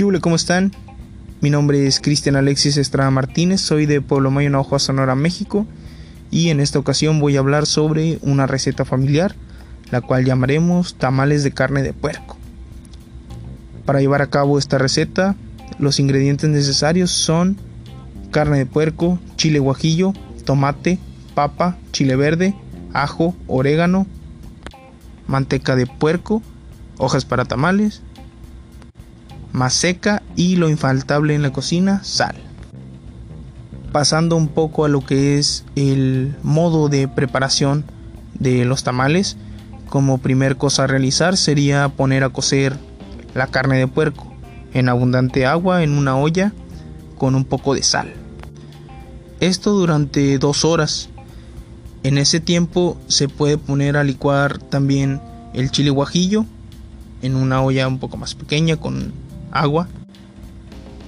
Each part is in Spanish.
¿Qué ¿Cómo están? Mi nombre es Cristian Alexis Estrada Martínez, soy de Pueblo Mayo, Navajo, Sonora, México, y en esta ocasión voy a hablar sobre una receta familiar, la cual llamaremos tamales de carne de puerco. Para llevar a cabo esta receta, los ingredientes necesarios son carne de puerco, chile guajillo, tomate, papa, chile verde, ajo, orégano, manteca de puerco, hojas para tamales, más seca y lo infaltable en la cocina, sal. Pasando un poco a lo que es el modo de preparación de los tamales, como primer cosa a realizar sería poner a cocer la carne de puerco en abundante agua en una olla con un poco de sal. Esto durante dos horas. En ese tiempo se puede poner a licuar también el chile guajillo en una olla un poco más pequeña con agua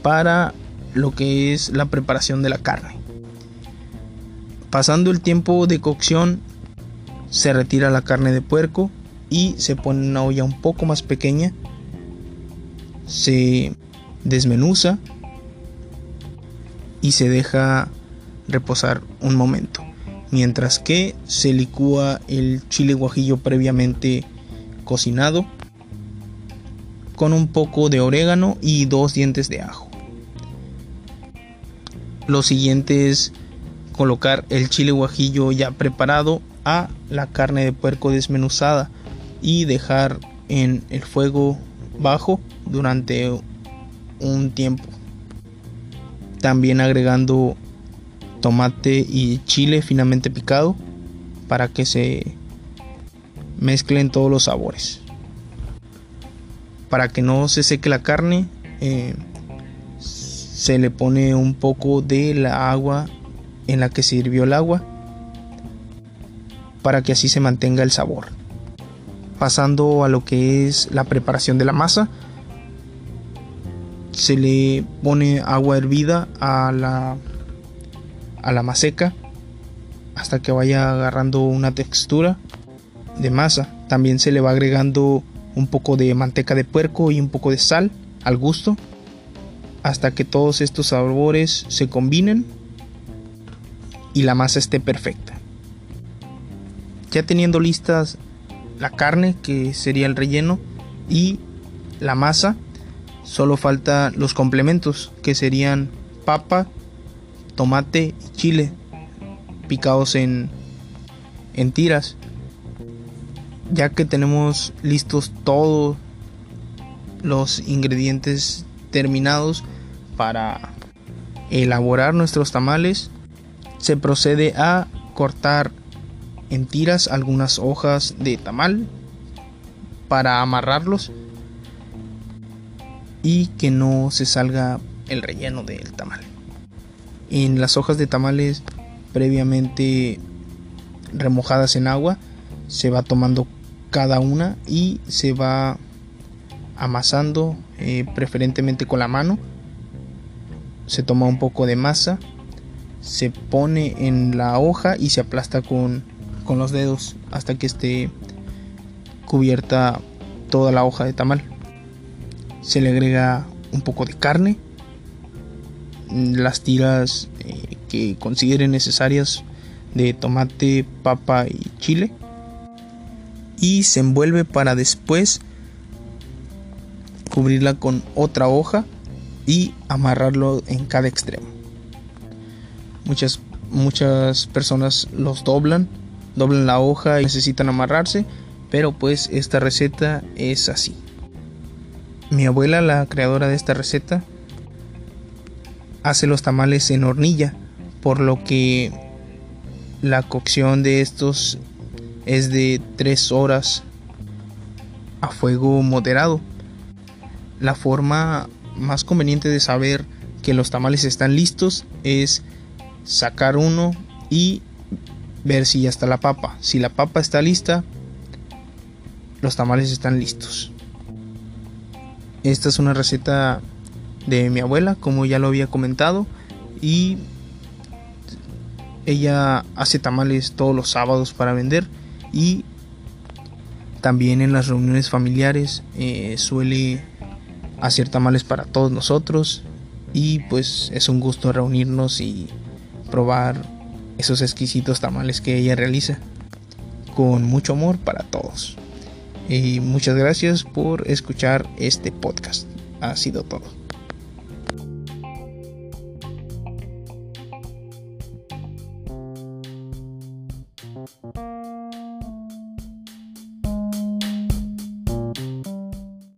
para lo que es la preparación de la carne. Pasando el tiempo de cocción se retira la carne de puerco y se pone en una olla un poco más pequeña. Se desmenuza y se deja reposar un momento. Mientras que se licúa el chile guajillo previamente cocinado con un poco de orégano y dos dientes de ajo. Lo siguiente es colocar el chile guajillo ya preparado a la carne de puerco desmenuzada y dejar en el fuego bajo durante un tiempo. También agregando tomate y chile finamente picado para que se mezclen todos los sabores para que no se seque la carne eh, se le pone un poco de la agua en la que se hirvió el agua para que así se mantenga el sabor. Pasando a lo que es la preparación de la masa se le pone agua hervida a la a la maseca hasta que vaya agarrando una textura de masa. También se le va agregando un poco de manteca de puerco y un poco de sal al gusto hasta que todos estos sabores se combinen y la masa esté perfecta. Ya teniendo listas la carne que sería el relleno y la masa, solo falta los complementos que serían papa, tomate y chile picados en, en tiras ya que tenemos listos todos los ingredientes terminados para elaborar nuestros tamales, se procede a cortar en tiras algunas hojas de tamal para amarrarlos y que no se salga el relleno del tamal. En las hojas de tamales previamente remojadas en agua se va tomando cada una y se va amasando eh, preferentemente con la mano. Se toma un poco de masa se pone en la hoja y se aplasta con, con los dedos hasta que esté cubierta toda la hoja de tamal. Se le agrega un poco de carne las tiras eh, que consideren necesarias de tomate, papa y chile y se envuelve para después cubrirla con otra hoja y amarrarlo en cada extremo. Muchas, muchas personas los doblan, doblan la hoja y necesitan amarrarse, pero pues esta receta es así. Mi abuela, la creadora de esta receta, hace los tamales en hornilla, por lo que la cocción de estos es de 3 horas a fuego moderado. La forma más conveniente de saber que los tamales están listos es sacar uno y ver si ya está la papa. Si la papa está lista, los tamales están listos. Esta es una receta de mi abuela, como ya lo había comentado, y ella hace tamales todos los sábados para vender y también en las reuniones familiares eh, suele hacer tamales para todos nosotros y pues es un gusto reunirnos y probar esos exquisitos tamales que ella realiza con mucho amor para todos. Y muchas gracias por escuchar este podcast. Ha sido todo.